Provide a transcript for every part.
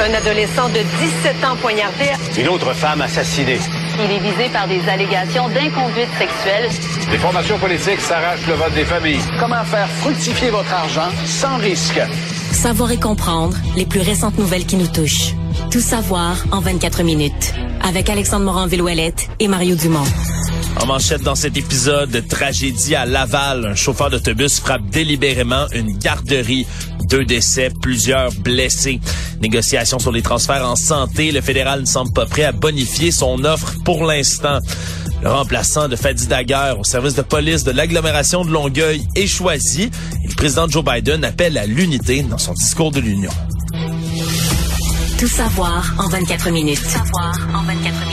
Un adolescent de 17 ans poignardé. Une autre femme assassinée. Il est visé par des allégations d'inconduite sexuelle. Les formations politiques s'arrachent le vote des familles. Comment faire fructifier votre argent sans risque? Savoir et comprendre les plus récentes nouvelles qui nous touchent. Tout savoir en 24 minutes. Avec Alexandre Morin-Villouellette et Mario Dumont. En manchette dans cet épisode de tragédie à Laval, un chauffeur d'autobus frappe délibérément une garderie. Deux décès, plusieurs blessés. Négociations sur les transferts en santé, le fédéral ne semble pas prêt à bonifier son offre pour l'instant. Le remplaçant de Fadi Daguerre au service de police de l'agglomération de Longueuil est choisi le président Joe Biden appelle à l'unité dans son discours de l'Union. Tout savoir en 24 minutes. Tout savoir en 24 minutes.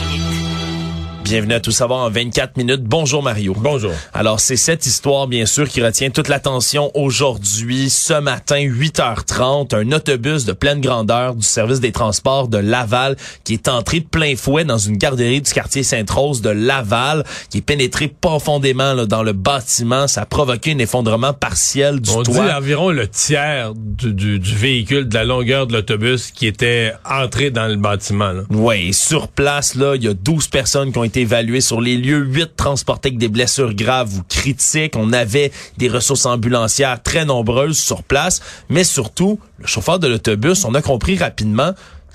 Bienvenue à Tout savoir en 24 minutes. Bonjour Mario. Bonjour. Alors, c'est cette histoire, bien sûr, qui retient toute l'attention aujourd'hui. Ce matin, 8h30, un autobus de pleine grandeur du service des transports de Laval qui est entré de plein fouet dans une garderie du quartier Sainte-Rose de Laval, qui est pénétré profondément là, dans le bâtiment. Ça a provoqué un effondrement partiel du On toit. dit environ le tiers du, du- du véhicule, de la longueur de l'autobus qui était entré dans le bâtiment. Oui, sur place, là, il y a 12 personnes qui ont été évaluées sur les lieux, 8 transportées avec des blessures graves ou critiques. On avait des ressources ambulancières très nombreuses sur place, mais surtout, le chauffeur de l'autobus, on a compris rapidement,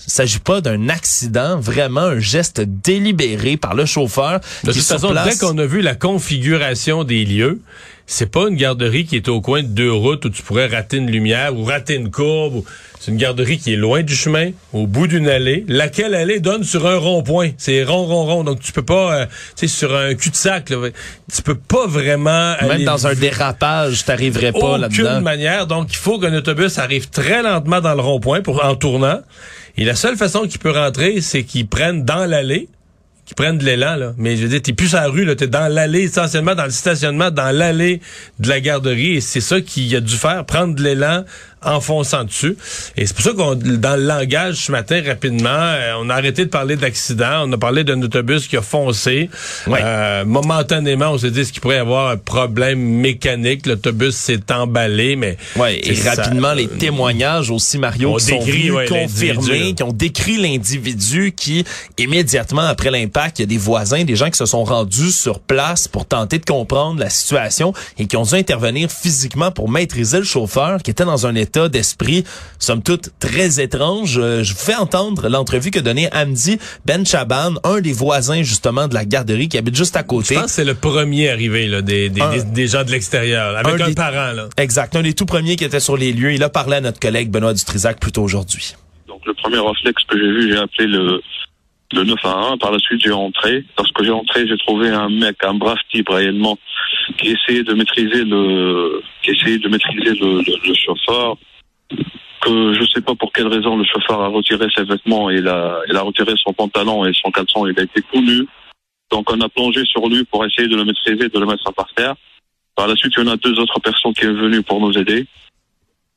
il s'agit pas d'un accident, vraiment un geste délibéré par le chauffeur. De toute façon, place- dès qu'on a vu la configuration des lieux, c'est pas une garderie qui est au coin de deux routes où tu pourrais rater une lumière ou rater une courbe. ou- C'est une garderie qui est loin du chemin, au bout d'une allée, laquelle allée donne sur un rond-point. C'est rond, rond, rond. Donc tu peux pas, euh, tu sais, sur un cul-de-sac, là, tu peux pas vraiment même aller dans un dérapage, t'arriverais pas aucune là-dedans. manière. Donc, il faut qu'un autobus arrive très lentement dans le rond-point pour en tournant. Et la seule façon qu'il peut rentrer, c'est qu'il prenne dans l'allée, qu'il prenne de l'élan, là. Mais je veux dire, t'es plus sur la rue, là. T'es dans l'allée, essentiellement dans le stationnement, dans l'allée de la garderie. Et c'est ça qu'il a dû faire, prendre de l'élan en fonçant dessus. Et c'est pour ça qu'on, dans le langage ce matin, rapidement, euh, on a arrêté de parler d'accident. On a parlé d'un autobus qui a foncé. Ouais. Euh, momentanément, on s'est dit qu'il pourrait y avoir un problème mécanique? L'autobus s'est emballé, mais Ouais, et ça. rapidement, les témoignages aussi, Mario, qui sont décrit, ouais, confirmer, l'individu. qui ont décrit l'individu qui, immédiatement après l'impact, il y a des voisins, des gens qui se sont rendus sur place pour tenter de comprendre la situation et qui ont dû intervenir physiquement pour maîtriser le chauffeur qui était dans un état d'esprit, somme toute, très étrange. Euh, Je vous fais entendre l'entrevue que donnée Hamdi Ben Chaban, un des voisins, justement, de la garderie qui habite juste à Je côté. pense que c'est le premier arrivé là, des, des, Un- des, des gens de l'extérieur, avec un un, des- parent. Là. Exact. Un des tout premiers qui était sur les lieux. Il a parlé à notre collègue Benoît Dutrisac plus tôt aujourd'hui. Donc le premier réflexe que j'ai vu, j'ai appelé le, le 911. Par la suite, j'ai entré. Lorsque j'ai entré, j'ai trouvé un mec, un brave type réellement, qui essayait de maîtriser le, qui essayait de maîtriser le, chauffeur. Que je sais pas pour quelle raison le chauffeur a retiré ses vêtements et il a, retiré son pantalon et son caleçon. Il a été tout nu. Donc on a plongé sur lui pour essayer de le maîtriser, de le mettre par terre. Par la suite, il y en a deux autres personnes qui sont venues pour nous aider.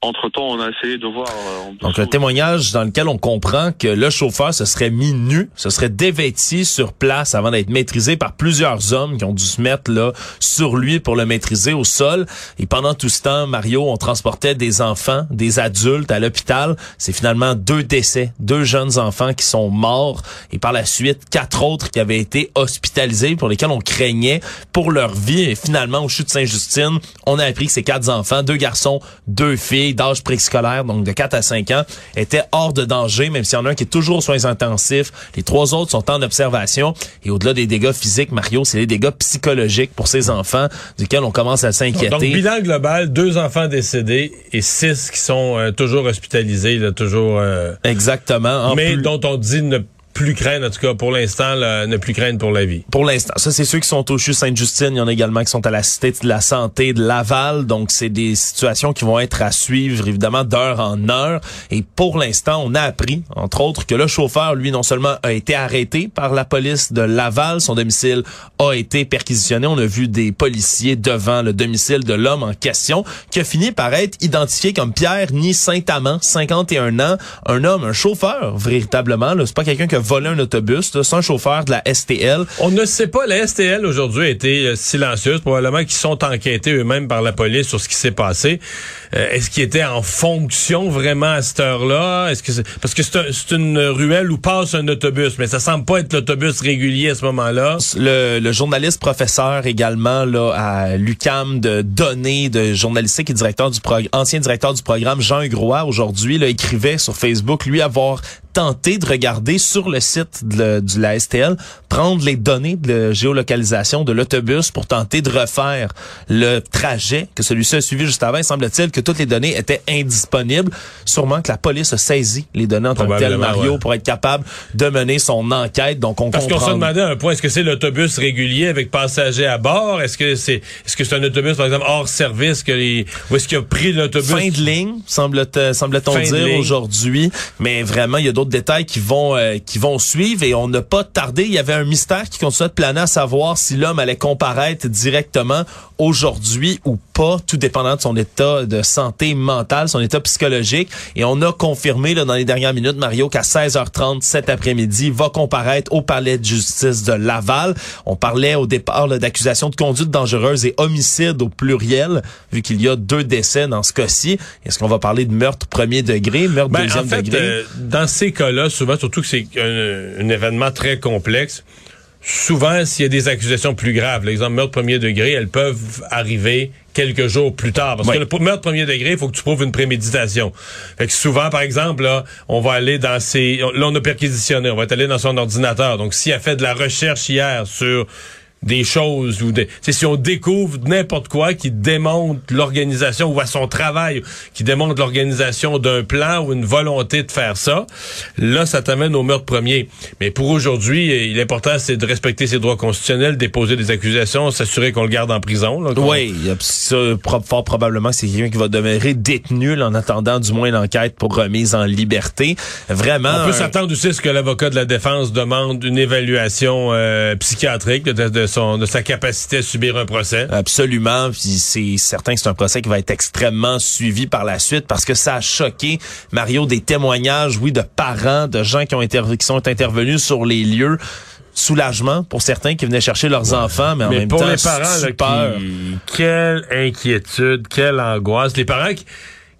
Entre-temps, on a essayé de voir... euh, Donc, un témoignage dans lequel on comprend que le chauffeur se serait mis nu, se serait dévêti sur place avant d'être maîtrisé par plusieurs hommes qui ont dû se mettre là sur lui pour le maîtriser au sol. Et pendant tout ce temps, Mario, on transportait des enfants, des adultes à l'hôpital. C'est finalement deux décès, deux jeunes enfants qui sont morts et par la suite, quatre autres qui avaient été hospitalisés pour lesquels on craignait pour leur vie. Et finalement, au chute Saint-Justine, on a appris que ces quatre enfants, deux garçons, deux filles, filles d'âge préscolaire, donc de 4 à 5 ans, étaient hors de danger, même s'il y en a un qui est toujours aux soins intensifs. Les trois autres sont en observation. Et au-delà des dégâts physiques, Mario, c'est les dégâts psychologiques pour ces enfants, duquel on commence à s'inquiéter. Donc, bilan global, deux enfants décédés et six qui sont euh, toujours hospitalisés, là, toujours... Euh, Exactement. En mais plus... dont on dit ne plus craindre, en tout cas pour l'instant, ne plus craindre pour la vie. Pour l'instant. Ça, c'est ceux qui sont au CHU Sainte-Justine. Il y en a également qui sont à la Cité de la Santé de Laval. Donc, c'est des situations qui vont être à suivre, évidemment, d'heure en heure. Et pour l'instant, on a appris, entre autres, que le chauffeur, lui, non seulement a été arrêté par la police de Laval, son domicile a été perquisitionné. On a vu des policiers devant le domicile de l'homme en question, qui a fini par être identifié comme Pierre Ni Saint-Amand, 51 ans, un homme, un chauffeur, véritablement. C'est pas quelqu'un qui a volé un autobus. C'est un chauffeur de la STL. On ne sait pas. La STL aujourd'hui a été euh, silencieuse. Probablement qu'ils sont enquêtés eux-mêmes par la police sur ce qui s'est passé. Euh, est-ce qu'ils étaient en fonction vraiment à cette heure-là? Est-ce que parce que c'est une ruelle où passe un autobus, mais ça semble pas être l'autobus régulier à ce moment-là. Le, le, journaliste professeur également là à l'UCAM de données de journalistique et directeur du ancien directeur du programme Jean Hugrois aujourd'hui écrivait sur Facebook lui avoir tenté de regarder sur le site de, de, la STL, prendre les données de géolocalisation de l'autobus pour tenter de refaire le trajet que celui-ci a suivi juste avant. Il semble-t-il que toutes les données étaient indisponibles. Sûrement que la police a saisi les données en tant que tel, Mario, pour être capable de mener son enquête. Donc, on Parce qu'on se demandait un point, est-ce que c'est l'autobus régulier avec passagers à bord? Est-ce que c'est est-ce que c'est un autobus, par exemple, hors service que les, ou est-ce qu'il a pris l'autobus? Fin de ligne, semble-t-on semble dire aujourd'hui. Mais vraiment, il y a d'autres détails qui vont euh, qui vont suivre et on n'a pas tardé. Il y avait un mystère qui continuait de planer à savoir si l'homme allait comparaître directement aujourd'hui ou pas, tout dépendant de son état de santé mentale, son état psychologique. Et on a confirmé là, dans les dernières minutes, Mario, qu'à 16h30 cet après-midi, va comparaître au palais de justice de Laval. On parlait au départ d'accusations de conduite dangereuse et homicide au pluriel, vu qu'il y a deux décès dans ce cas-ci. Est-ce qu'on va parler de meurtre premier degré, meurtre ben, deuxième en fait, degré? Euh, dans ces cas-là, souvent, surtout que c'est un, un événement très complexe, souvent, s'il y a des accusations plus graves, l'exemple meurtre premier degré, elles peuvent arriver quelques jours plus tard. Parce que le meurtre premier degré, il faut que tu prouves une préméditation. Fait que souvent, par exemple, là, on va aller dans ses... Là, on a perquisitionné, on va être allé dans son ordinateur. Donc, s'il a fait de la recherche hier sur des choses ou des si on découvre n'importe quoi qui démontre l'organisation ou à son travail qui démontre l'organisation d'un plan ou une volonté de faire ça là ça t'amène au meurtre premier. Mais pour aujourd'hui l'important c'est de respecter ses droits constitutionnels déposer des accusations s'assurer qu'on le garde en prison là, oui ça, fort probablement c'est quelqu'un qui va demeurer détenu en attendant du moins l'enquête pour remise en liberté. Vraiment on peut s'attendre aussi à ce que l'avocat de la défense demande une évaluation euh, psychiatrique de, de de sa capacité à subir un procès. Absolument. Puis c'est certain que c'est un procès qui va être extrêmement suivi par la suite parce que ça a choqué Mario des témoignages, oui, de parents, de gens qui ont été qui sont intervenus sur les lieux soulagement pour certains qui venaient chercher leurs enfants, mais en même pour temps, les parents, là, qui, quelle inquiétude, quelle angoisse. Les parents qui,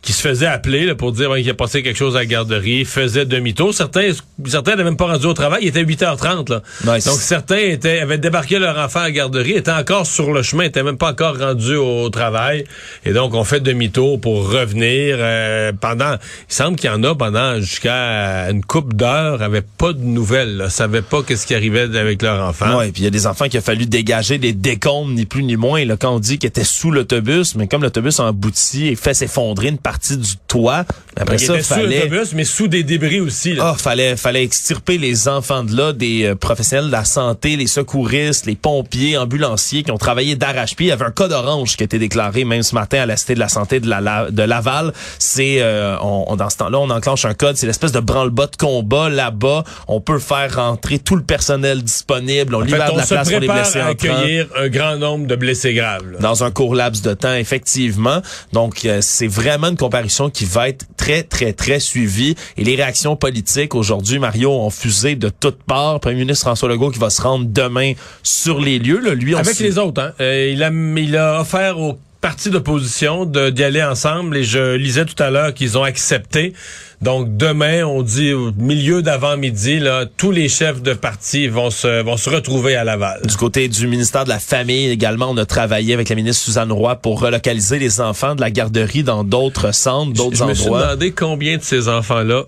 qui se faisait appeler là, pour dire qu'il a passé quelque chose à la garderie, faisait demi-tour. Certains certains n'avaient même pas rendu au travail, il était 8h30. Là. Donc certains étaient avaient débarqué leur enfant à la garderie, étaient encore sur le chemin, étaient même pas encore rendus au, travail. Et donc on fait demi-tour pour revenir. Euh, pendant, il semble qu'il y en a pendant jusqu'à une coupe d'heures, avaient pas de nouvelles, là, savaient pas qu'est-ce qui arrivait avec leur enfant. Ouais, puis il y a des enfants qui a fallu dégager des décombres, ni plus ni moins. Là, quand on dit qu'ils étaient sous l'autobus, mais comme l'autobus a abouti et fait s'effondrer une partie partie du toit. Après ça, fallait... L'autobus, mais sous des débris aussi. Là. Ah, fallait, fallait extirper les enfants de là, des euh, professionnels de la santé, les secouristes, les pompiers, ambulanciers qui ont travaillé d'arrache-pied. Il y avait un code orange qui a été déclaré même ce matin à la Cité de la Santé de, la, de Laval. C'est, euh, on, dans ce temps-là, on enclenche un code. C'est l'espèce de branle-bas de combat là-bas. On peut faire rentrer tout le personnel disponible. On libère de la place pour les blessés à accueillir un grand nombre de blessés graves. Dans un court laps de temps, effectivement. Donc, euh, c'est vraiment une comparution qui va être très, très, très suivie. Et les réactions politiques aujourd'hui, Mario, ont fusé de toutes parts. Premier ministre François Legault qui va se rendre demain sur les lieux. Là, lui, Avec les autres. Hein? Euh, il, a, il a offert aux partis d'opposition d'y aller ensemble et je lisais tout à l'heure qu'ils ont accepté. Donc demain, on dit au milieu d'avant-midi, là, tous les chefs de parti vont se vont se retrouver à Laval. Du côté du ministère de la Famille également, on a travaillé avec la ministre Suzanne Roy pour relocaliser les enfants de la garderie dans d'autres centres, d'autres endroits. Je me suis demandé combien de ces enfants-là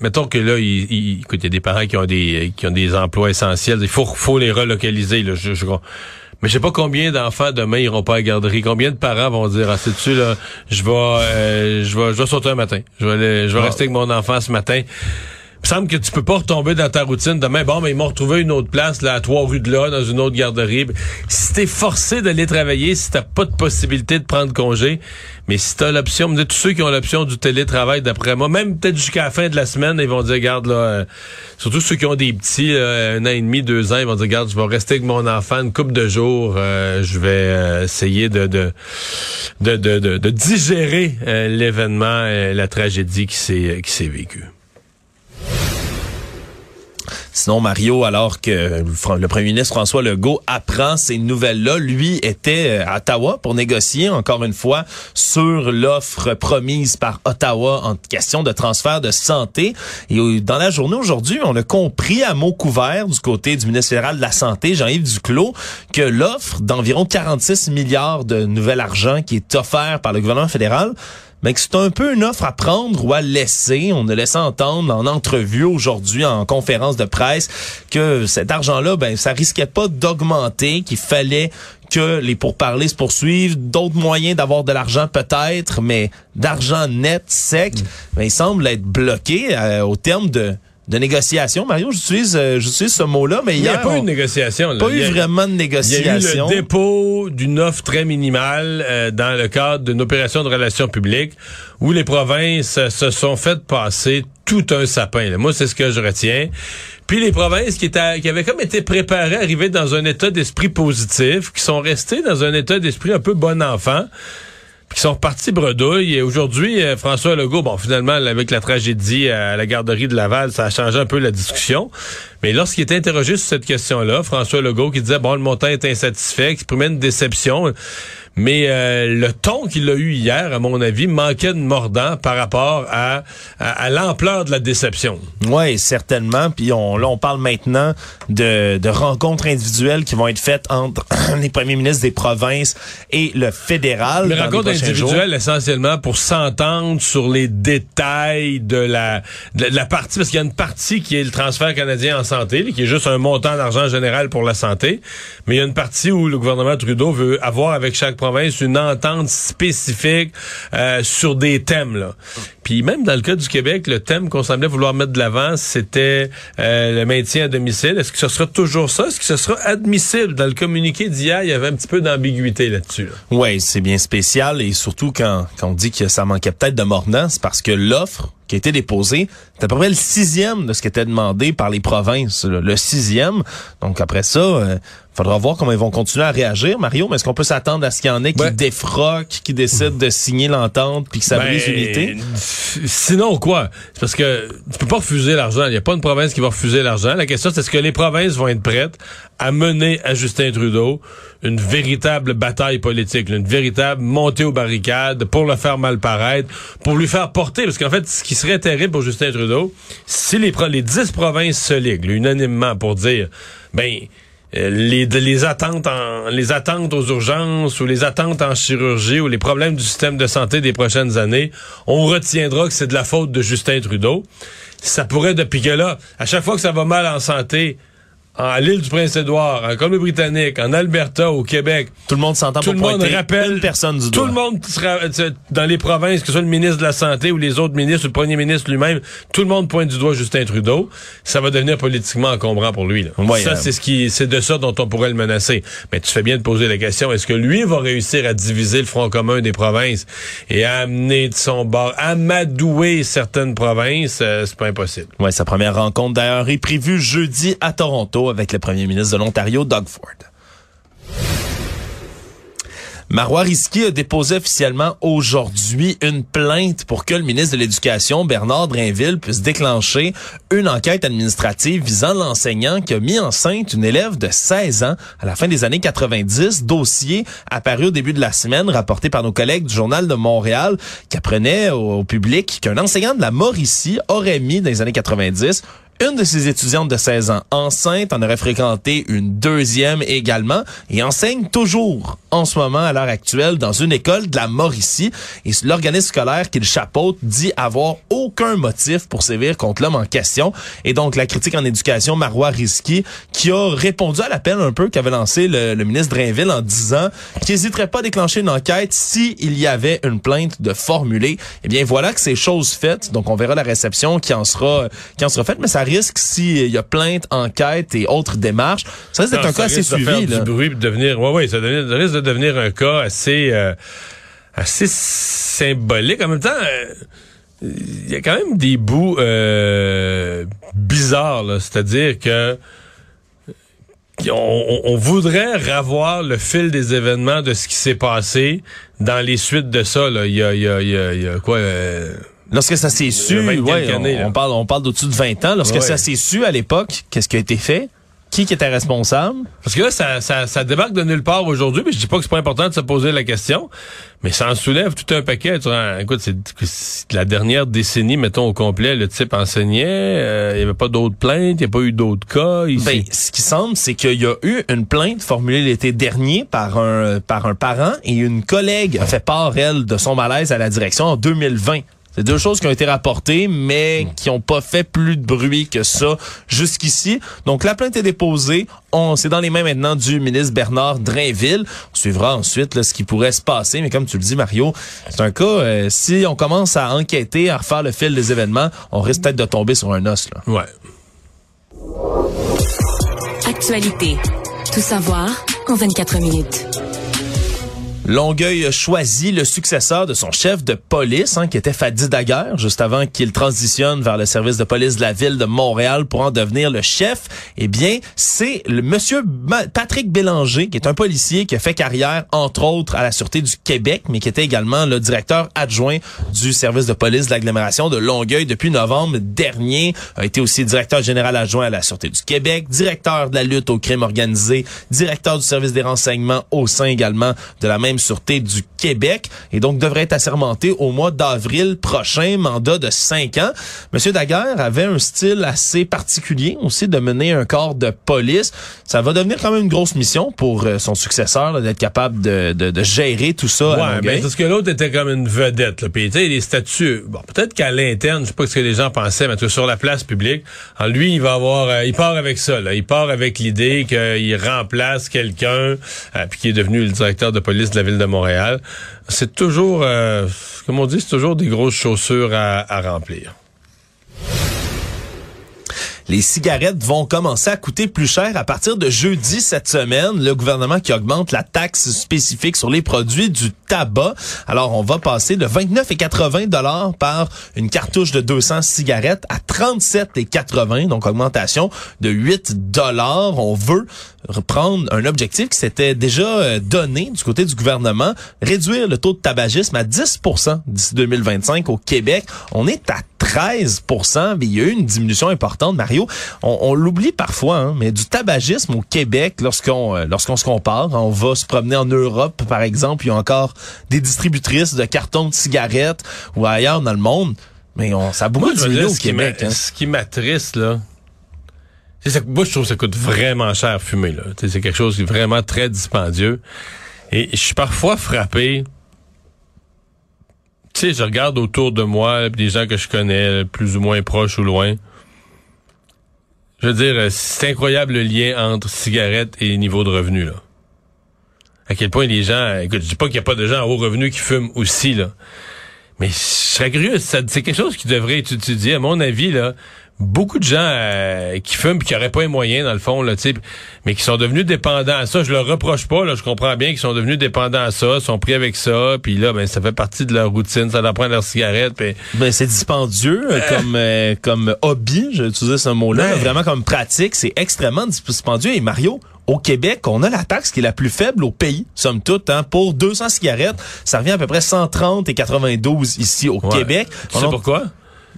mettons que là, il, il, écoute, il y a des parents qui ont des qui ont des emplois essentiels. Il faut, faut les relocaliser. Là. Je, je, mais je sais pas combien d'enfants demain iront pas à la garderie. Combien de parents vont dire ah c'est tu là, je vais euh, je vais je vais sauter un matin. Je vais aller, je vais ah. rester avec mon enfant ce matin. Me semble que tu peux pas retomber dans ta routine demain. Bon, mais ils m'ont retrouvé une autre place, là, à trois rues de là, dans une autre garderie. Si t'es forcé d'aller travailler, si t'as pas de possibilité de prendre congé, mais si t'as l'option, tous ceux qui ont l'option du télétravail, d'après moi, même peut-être jusqu'à la fin de la semaine, ils vont dire, garde là, euh, surtout ceux qui ont des petits, un an et demi, deux ans, ils vont dire, garde, je vais rester avec mon enfant une couple de jours, euh, je vais euh, essayer de de, de, de, de digérer l'événement, la tragédie qui s'est vécue. Sinon, Mario, alors que le premier ministre François Legault apprend ces nouvelles-là, lui était à Ottawa pour négocier encore une fois sur l'offre promise par Ottawa en question de transfert de santé. Et dans la journée aujourd'hui, on a compris à mots couverts du côté du ministre fédéral de la Santé, Jean-Yves Duclos, que l'offre d'environ 46 milliards de nouvel argent qui est offert par le gouvernement fédéral mais que c'est un peu une offre à prendre ou à laisser. On a laissé entendre en entrevue aujourd'hui, en conférence de presse, que cet argent-là, ben, ça risquait pas d'augmenter, qu'il fallait que les pourparlers se poursuivent, d'autres moyens d'avoir de l'argent peut-être, mais d'argent net, sec, mm. ben, il semble être bloqué euh, au terme de de négociation. Mario, j'utilise euh, j'utilise ce mot-là, mais il n'y a pas eu de négociation. Pas eu vraiment de négociation. Il y a eu le dépôt d'une offre très minimale euh, dans le cadre d'une opération de relations publiques où les provinces se sont faites passer tout un sapin. Moi, c'est ce que je retiens. Puis les provinces qui, étaient, qui avaient comme été préparées à arriver dans un état d'esprit positif, qui sont restées dans un état d'esprit un peu bon enfant, qui sont repartis bredouille. Et aujourd'hui, euh, François Legault, bon, finalement, avec la tragédie à la garderie de Laval, ça a changé un peu la discussion. Mais lorsqu'il était interrogé sur cette question-là, François Legault qui disait, bon, le montant est insatisfait, exprimait une déception. Mais euh, le ton qu'il a eu hier, à mon avis, manquait de mordant par rapport à, à, l'ampleur de la déception. Oui, certainement. Puis on, là, on parle maintenant de, de rencontres individuelles qui vont être faites entre les premiers ministres des provinces et le fédéral. Les rencontres individuelles, essentiellement, pour s'entendre sur les détails de la, de la partie, parce qu'il y a une partie qui est le transfert canadien en santé, qui est juste un montant d'argent général pour la santé. Mais il y a une partie où le gouvernement Trudeau veut avoir avec chaque une entente spécifique euh, sur des thèmes. Là. Puis même dans le cas du Québec, le thème qu'on semblait vouloir mettre de l'avant, c'était euh, le maintien à domicile. Est-ce que ce sera toujours ça? Est-ce que ce sera admissible? Dans le communiqué d'hier, il y avait un petit peu d'ambiguïté là-dessus. Oui, c'est bien spécial et surtout quand, on dit que ça manquait peut-être de mordant, c'est parce que l'offre qui a été déposé. C'est à peu près le sixième de ce qui était demandé par les provinces. Le sixième. Donc après ça, euh, faudra voir comment ils vont continuer à réagir, Mario. Mais est-ce qu'on peut s'attendre à ce qu'il y en ait qui défroquent, qui décident de signer l'entente puis que ça brise ben, l'unité? Sinon quoi? C'est parce que tu peux pas refuser l'argent. Il n'y a pas une province qui va refuser l'argent. La question, c'est est-ce que les provinces vont être prêtes à mener à Justin Trudeau une véritable bataille politique, une véritable montée aux barricades pour le faire mal paraître, pour lui faire porter, parce qu'en fait, ce qui serait terrible pour Justin Trudeau, si les, les dix provinces se liguent unanimement pour dire, ben, euh, les attentes aux urgences ou les attentes en chirurgie ou les problèmes du système de santé des prochaines années, on retiendra que c'est de la faute de Justin Trudeau. Ça pourrait, depuis que là, à chaque fois que ça va mal en santé, à l'île du Prince-Édouard, en Colombie-Britannique, en Alberta, au Québec. Tout le monde s'entend pour le monde rappelle personne du Tout le monde sera, dans les provinces, que ce soit le ministre de la Santé ou les autres ministres ou le premier ministre lui-même, tout le monde pointe du doigt Justin Trudeau. Ça va devenir politiquement encombrant pour lui. Là. ça, euh, c'est ce qui, c'est de ça dont on pourrait le menacer. Mais tu fais bien de poser la question, est-ce que lui va réussir à diviser le front commun des provinces et à amener de son bord, amadouer certaines provinces? Euh, c'est pas impossible. Ouais, sa première rencontre d'ailleurs est prévue jeudi à Toronto avec le premier ministre de l'Ontario, Doug Ford. Marois Risky a déposé officiellement aujourd'hui une plainte pour que le ministre de l'Éducation, Bernard Drainville, puisse déclencher une enquête administrative visant l'enseignant qui a mis enceinte une élève de 16 ans à la fin des années 90. Dossier apparu au début de la semaine, rapporté par nos collègues du Journal de Montréal, qui apprenait au public qu'un enseignant de la Mauricie aurait mis dans les années 90 une de ses étudiantes de 16 ans enceinte en aurait fréquenté une deuxième également et enseigne toujours en ce moment à l'heure actuelle dans une école de la Mauricie. Et l'organisme scolaire qu'il chapeaute dit avoir aucun motif pour sévir contre l'homme en question. Et donc la critique en éducation Marois Risky qui a répondu à l'appel un peu qu'avait lancé le, ministre Drainville en disant qu'il n'hésiterait pas à déclencher une enquête si il y avait une plainte de formuler. Eh bien voilà que c'est chose faite donc on verra la réception qui en sera qui en sera faite mais ça risque s'il y a plainte, enquête et autres démarches. Ça risque d'être un cas assez suivi. Faire du bruit, de devenir, ouais, ouais, ça, risque de devenir un cas assez, euh, assez symbolique. En même temps, euh, il y a quand même des bouts euh, bizarres, c'est-à-dire que on, voudrait revoir le fil des événements de ce qui s'est passé dans les suites de ça. Là. Il, y a, il, y a, il, y a, quoi Lorsque ça s'est su, ouais, on, parle, on parle d'au-dessus de 20 ans. Lorsque ça s'est su à l'époque, qu'est-ce qui a été fait? Qui, qui était responsable? Parce que là, ça, ça, ça débarque de nulle part aujourd'hui, mais je dis pas que c'est pas important de se poser la question, mais ça en soulève tout un paquet. écoute, c'est la dernière décennie, mettons au complet, le type enseignait, euh, il y avait pas d'autres plaintes, il n'y a pas eu d'autres cas. Ici. Ben, ce qui semble, c'est qu'il y a eu une plainte formulée l'été dernier par un par un parent et une collègue a fait part, elle, de son malaise à la direction en 2020. C'est deux choses qui ont été rapportées, mais qui n'ont pas fait plus de bruit que ça jusqu'ici. Donc, la plainte est déposée. On, c'est dans les mains maintenant du ministre Bernard Drainville. On suivra ensuite ce qui pourrait se passer. Mais comme tu le dis, Mario, c'est un cas, euh, si on commence à enquêter, à refaire le fil des événements, on risque peut-être de tomber sur un os. Là. Ouais. Actualité. Tout savoir en 24 minutes. Longueuil a choisi le successeur de son chef de police, hein, qui était Fadi Daguerre, juste avant qu'il transitionne vers le service de police de la ville de Montréal pour en devenir le chef. Eh bien, c'est le monsieur Patrick Bélanger, qui est un policier qui a fait carrière, entre autres, à la Sûreté du Québec, mais qui était également le directeur adjoint du service de police de l'agglomération de Longueuil depuis novembre dernier, a été aussi directeur général adjoint à la Sûreté du Québec, directeur de la lutte au crime organisé, directeur du service des renseignements au sein également de la même Sûreté du Québec et donc devrait être assermenté au mois d'avril prochain, mandat de cinq ans. Monsieur Daguerre avait un style assez particulier aussi de mener un corps de police. Ça va devenir quand même une grosse mission pour euh, son successeur d'être capable de, de, gérer tout ça. Ouais, mais parce que l'autre était comme une vedette. Là. Puis tu sais, les statuts, bon, peut-être qu'à l'interne, je sais pas ce que les gens pensaient, mais sur la place publique, en lui, il va avoir, euh, il part avec ça. Là. Il part avec l'idée qu'il remplace quelqu'un, euh, puis qui est devenu le directeur de police de la ville de Montréal. C'est toujours, euh, comme on dit, c'est toujours des grosses chaussures à, à remplir les cigarettes vont commencer à coûter plus cher à partir de jeudi cette semaine. Le gouvernement qui augmente la taxe spécifique sur les produits du tabac. Alors, on va passer de 29,80 dollars par une cartouche de 200 cigarettes à 37,80, donc augmentation de 8 dollars. On veut reprendre un objectif qui s'était déjà euh, donné du côté du gouvernement, réduire le taux de tabagisme à 10% d'ici 2025 au Québec. On est à 13 mais il y a eu une diminution importante, Mario. On, l'oublie parfois, hein, mais du tabagisme au Québec, lorsqu'on euh, lorsqu'on se compare, on va se promener en Europe, par exemple, il y a encore des distributrices de cartons de cigarettes ou ailleurs dans le monde, mais on, ça a beaucoup diminué au Québec. Hein. Ce qui m'attriste, là, c'est moi, je trouve que ça coûte vraiment cher fumer. Là. C'est quelque chose qui est vraiment très dispendieux. Et je suis parfois frappé tu sais, je regarde autour de moi des gens que je connais, plus ou moins proches ou loin. Je veux dire, c'est incroyable le lien entre cigarettes et niveau de revenu, là. À quel point les gens, écoute, je dis pas qu'il y a pas de gens à haut revenu qui fument aussi, là. Mais je serais curieux, c'est quelque chose qui devrait être étudié, à mon avis, là beaucoup de gens euh, qui fument qui n'auraient pas les moyens dans le fond là mais qui sont devenus dépendants à ça je leur reproche pas là je comprends bien qu'ils sont devenus dépendants à ça sont pris avec ça puis là ben ça fait partie de leur routine ça leur prend leur cigarette puis ben c'est dispendieux euh, comme euh, comme hobby j'ai utilisé ce mot là vraiment comme pratique c'est extrêmement dispendieux et Mario au Québec, on a la taxe qui est la plus faible au pays, somme toute. Hein. Pour 200 cigarettes, ça revient à peu près 130 et 92 ici au Québec. Tu sais pourquoi?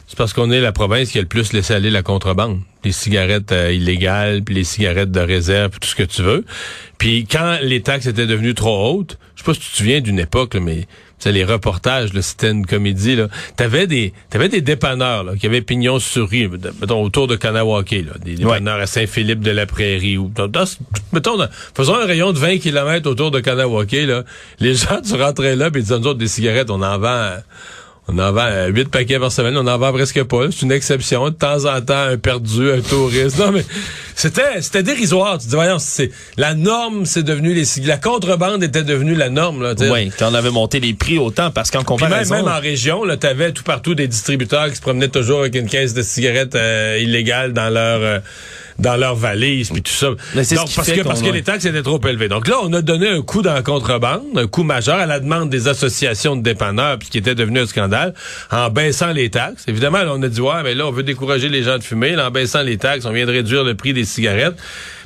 C'est parce qu'on est la province qui a le plus laissé aller la contrebande. Les cigarettes euh, illégales, puis les cigarettes de réserve, puis tout ce que tu veux. Puis quand les taxes étaient devenues trop hautes, je sais pas si tu te souviens d'une époque, là, mais c'est les reportages, c'était une comédie. Là. T'avais des, t'avais des dépanneurs là, qui avaient pignon sur rue, mettons autour de Kanawake, là, des dépanneurs à Saint-Philippe de la Prairie. Ou, mettons, faisons un rayon de 20 km autour de Kanawake, là. Les gens, tu rentrais là, puis ils disaient nous autres des cigarettes, on en vend. On en vend 8 euh, paquets par semaine, on en vend presque pas. C'est une exception. De temps en temps, un perdu, un touriste. Non, mais c'était c'était dérisoire. Tu dis, voyons, c'est la norme, c'est devenu les la contrebande était devenue la norme. Là, oui, quand on avait monté les prix autant, parce qu'en comparaison... Même, même, en région, là, t'avais tout partout des distributeurs qui se promenaient toujours avec une caisse de cigarettes euh, illégales dans leur... Euh, dans leur valise puis tout ça. Donc, parce que parce que les taxes étaient trop élevées. Donc là, on a donné un coup dans la contrebande, un coup majeur à la demande des associations de dépanneurs puis qui était devenu un scandale en baissant les taxes. Évidemment, on a dit ouais, mais là on veut décourager les gens de fumer, en baissant les taxes, on vient de réduire le prix des cigarettes.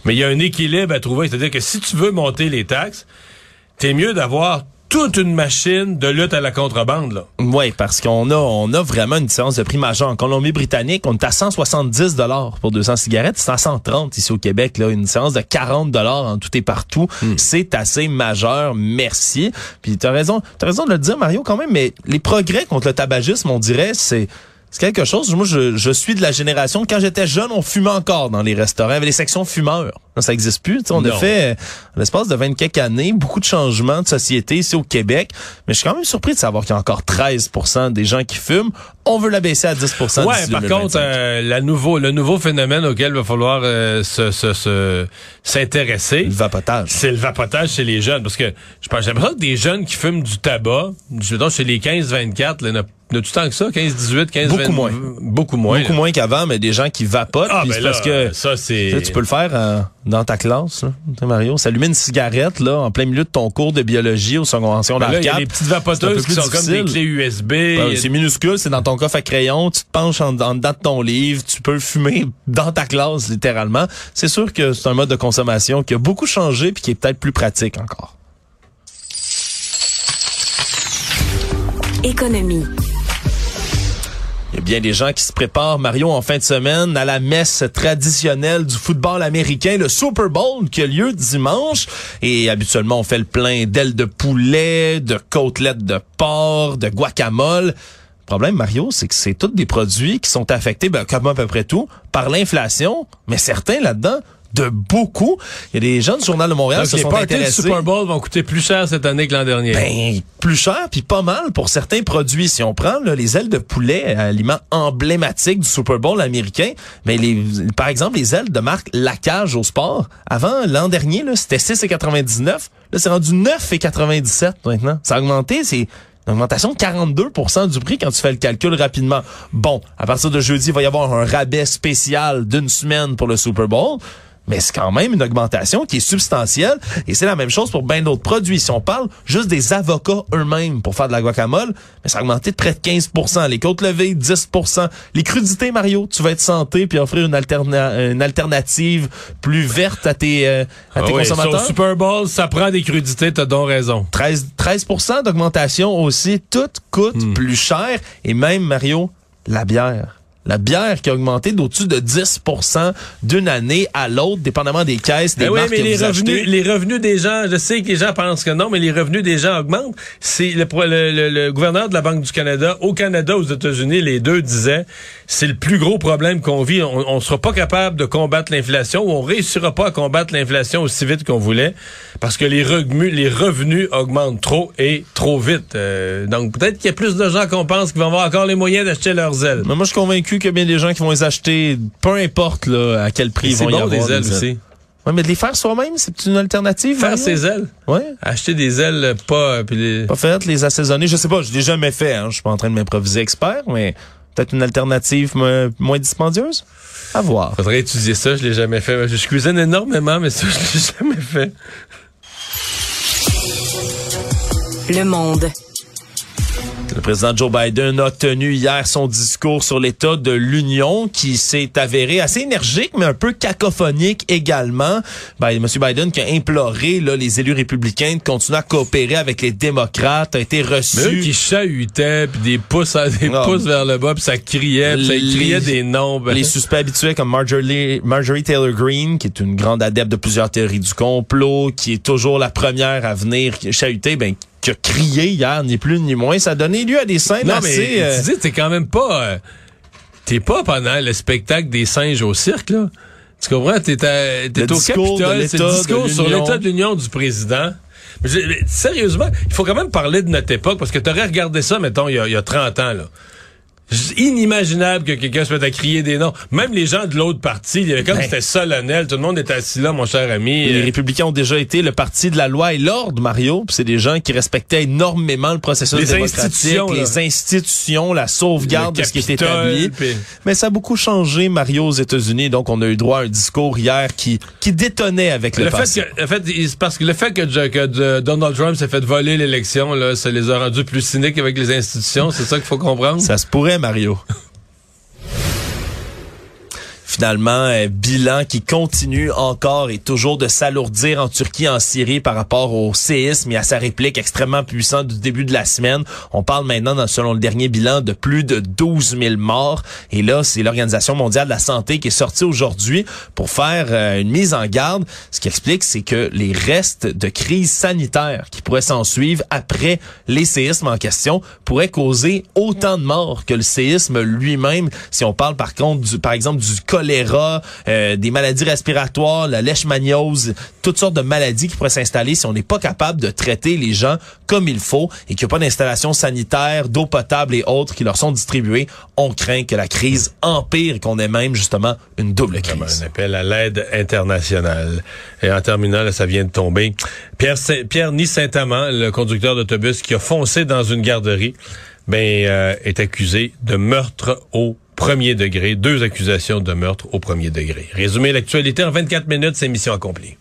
Mais il y a un équilibre à trouver, c'est-à-dire que si tu veux monter les taxes, t'es mieux d'avoir toute une machine de lutte à la contrebande. Là. Oui, parce qu'on a, on a vraiment une différence de prix majeure. En Colombie-Britannique, on est à 170 dollars pour 200 cigarettes. C'est à 130 ici au Québec. Là, une séance de 40 dollars en tout et partout. Hmm. C'est assez majeur. Merci. Puis tu as raison, as raison de le dire, Mario, quand même. Mais les progrès contre le tabagisme, on dirait, c'est c'est quelque chose. Moi, je, je, suis de la génération. Quand j'étais jeune, on fumait encore dans les restaurants. Il y avait des sections fumeurs. Ça existe plus. on a fait, en l'espace de 20 quelques années, beaucoup de changements de société ici au Québec. Mais je suis quand même surpris de savoir qu'il y a encore 13% des gens qui fument. On veut la baisser à 10% Ouais, par contre, euh, la nouveau, le nouveau phénomène auquel il va falloir euh, se, se, s'intéresser. Le vapotage. C'est le vapotage chez les jeunes. Parce que je pense, j'ai l'impression que des jeunes qui fument du tabac, je veux chez les 15-24, de tout temps que ça, 15, 18, 15, beaucoup moins. Beaucoup moins. Beaucoup moins qu'avant, mais des gens qui vapotent. Ah, ben parce que ça, c'est. Tu peux le faire euh, dans ta classe, là, Mario. S'allumer une cigarette là, en plein milieu de ton cours de biologie au secondaire ben Il y a des petites vapoteuses qui sont comme des clés USB. Ben, c'est minuscule, c'est dans ton coffre à crayon. Tu te penches en, dedans de ton livre. Tu peux fumer dans ta classe, littéralement. C'est sûr que c'est un mode de consommation qui a beaucoup changé puis qui est peut-être plus pratique encore. Économie. A bien des gens qui se préparent, Mario, en fin de semaine à la messe traditionnelle du football américain, le Super Bowl, qui a lieu dimanche. Et habituellement, on fait le plein d'ailes de poulet, de côtelettes de porc, de guacamole. Le problème, Mario, c'est que c'est tous des produits qui sont affectés, ben, comme à peu près tout, par l'inflation, mais certains là-dedans de beaucoup. Il y a des gens du Journal de Montréal qui se sont intéressés. Les Super Bowl vont coûter plus cher cette année que l'an dernier. Ben, plus cher, puis pas mal pour certains produits. Si on prend les ailes de poulet, aliment emblématique du Super Bowl américain, mais les, par exemple, les ailes de marque Lacage au sport, avant, l'an dernier, c'était 6,99. Là, c'est rendu 9,97 maintenant. Ça a augmenté, c'est une augmentation de 42% du prix quand tu fais le calcul rapidement. Bon, à partir de jeudi, il va y avoir un rabais spécial d'une semaine pour le Super Bowl mais c'est quand même une augmentation qui est substantielle et c'est la même chose pour bien d'autres produits. Si on parle juste des avocats eux-mêmes pour faire de la guacamole, mais ça a augmenté de près de 15% Les côtes levées, 10% Les crudités, Mario, tu vas être santé puis offrir une, une alternative plus verte à tes, euh, à tes ah consommateurs. Sur Super Bowl, ça prend des crudités, t'as donc raison. 13, 13% d'augmentation aussi. Tout coûte hmm. plus cher et même, Mario, la bière la bière qui a augmenté d'au-dessus de 10% d'une année à l'autre, dépendamment des caisses, des ben marques mais les revenus, les revenus des gens, je sais que les gens pensent que non, mais les revenus des gens augmentent. C'est le, le, gouverneur de la Banque du Canada, au Canada, aux États-Unis, les deux disaient, c'est le plus gros problème qu'on vit. On ne sera pas capable de combattre l'inflation ou on réussira pas à combattre l'inflation aussi vite qu'on voulait parce que les revenus, les revenus augmentent trop et trop vite. Euh, donc peut-être qu'il y a plus de gens qu'on pense qui vont avoir encore les moyens d'acheter leurs ailes. Mais moi, je suis convaincu qu'il y a bien des gens qui vont les acheter, peu importe là, à quel prix ils vont y avoir. des ailes aussi. Ouais, mais de les faire soi-même, c'est une alternative. Faire ses ailes? Ouais. Acheter des ailes pas puis les... pas faites, les assaisonner. Je sais pas, je l'ai jamais fait. Hein. Je suis pas en train de m'improviser expert, mais peut-être une alternative moins dispendieuse? À voir. Faudrait étudier ça. Je l'ai jamais fait. Je cuisine énormément, mais ça, je l'ai jamais fait. Le monde. Le président Joe Biden a tenu hier son discours sur l'état de l'Union qui s'est avéré assez énergique mais un peu cacophonique également. Ben, M. Biden qui a imploré là, les élus républicains de continuer à coopérer avec les démocrates a été reçu. Mais eux qui chahutaient puis des pouces, à- des Non. pouces vers le bas puis ça criait, puis ça criait des noms. ben. Les suspects habitués comme Marjorie, Marjorie Taylor Greene, qui est une grande adepte de plusieurs théories du complot, qui est toujours la première à venir chahuter, ben, qui a crié hier, ni plus ni moins. Ça a donné lieu à des scènes Non, assez... mais euh, tu dis, t'es quand même pas... euh, t'es pas pendant le spectacle des singes au cirque, là. Tu comprends? T'es, t'es au Capitole, c'est le discours sur l'état de l'Union du président. Mais je- mais sérieusement, il faut quand même parler de notre époque, parce que t'aurais regardé ça, mettons, il y a, il y a 30 ans, là. Inimaginable que quelqu'un se mette à crier des noms. Même les gens de l'autre parti, il y avait comme Ben. c'était solennel. Tout le monde était assis là, mon cher ami. Les Euh, républicains ont déjà été le parti de la loi et l'ordre, Mario. C'est des gens qui respectaient énormément le processus Les démocratique, institutions, là. les institutions, la sauvegarde le de ce qui est Capitole, établi. puis- Mais ça a beaucoup changé, Mario, aux États-Unis. Donc, on a eu droit à un discours hier qui, qui détonnait avec le, Le fait que, en fait, parce que le fait que, Donald Trump s'est fait voler l'élection, là, ça les a rendus plus cyniques avec les institutions. C'est ça qu'il faut comprendre? Ça se pourrait, Mario. Finalement, bilan qui continue encore et toujours de s'alourdir en Turquie, en Syrie par rapport au séisme et à sa réplique extrêmement puissante du début de la semaine. On parle maintenant, selon le dernier bilan, de plus de 12 000 morts. Et là, c'est l'Organisation mondiale de la santé qui est sortie aujourd'hui pour faire euh, une mise en garde. Ce qui explique, c'est que les restes de crise sanitaire qui pourraient s'en suivre après les séismes en question pourraient causer autant de morts que le séisme lui-même. Si on parle par contre, du, par exemple, du choléra, euh, des maladies respiratoires, la leishmaniose, toutes sortes de maladies qui pourraient s'installer si on n'est pas capable de traiter les gens comme il faut et qu'il n'y a pas d'installation sanitaire, d'eau potable et autres qui leur sont distribuées, on craint que la crise empire et qu'on ait même justement une double crise. un appel à l'aide internationale. Et en terminant, là, ça vient de tomber. Pierre, Pierre Ni Saint-Amand, le conducteur d'autobus qui a foncé dans une garderie, ben, euh, est accusé de meurtre au premier degré. Deux accusations de meurtre au premier degré. Résumé l'actualité en 24 minutes, c'est mission accomplie.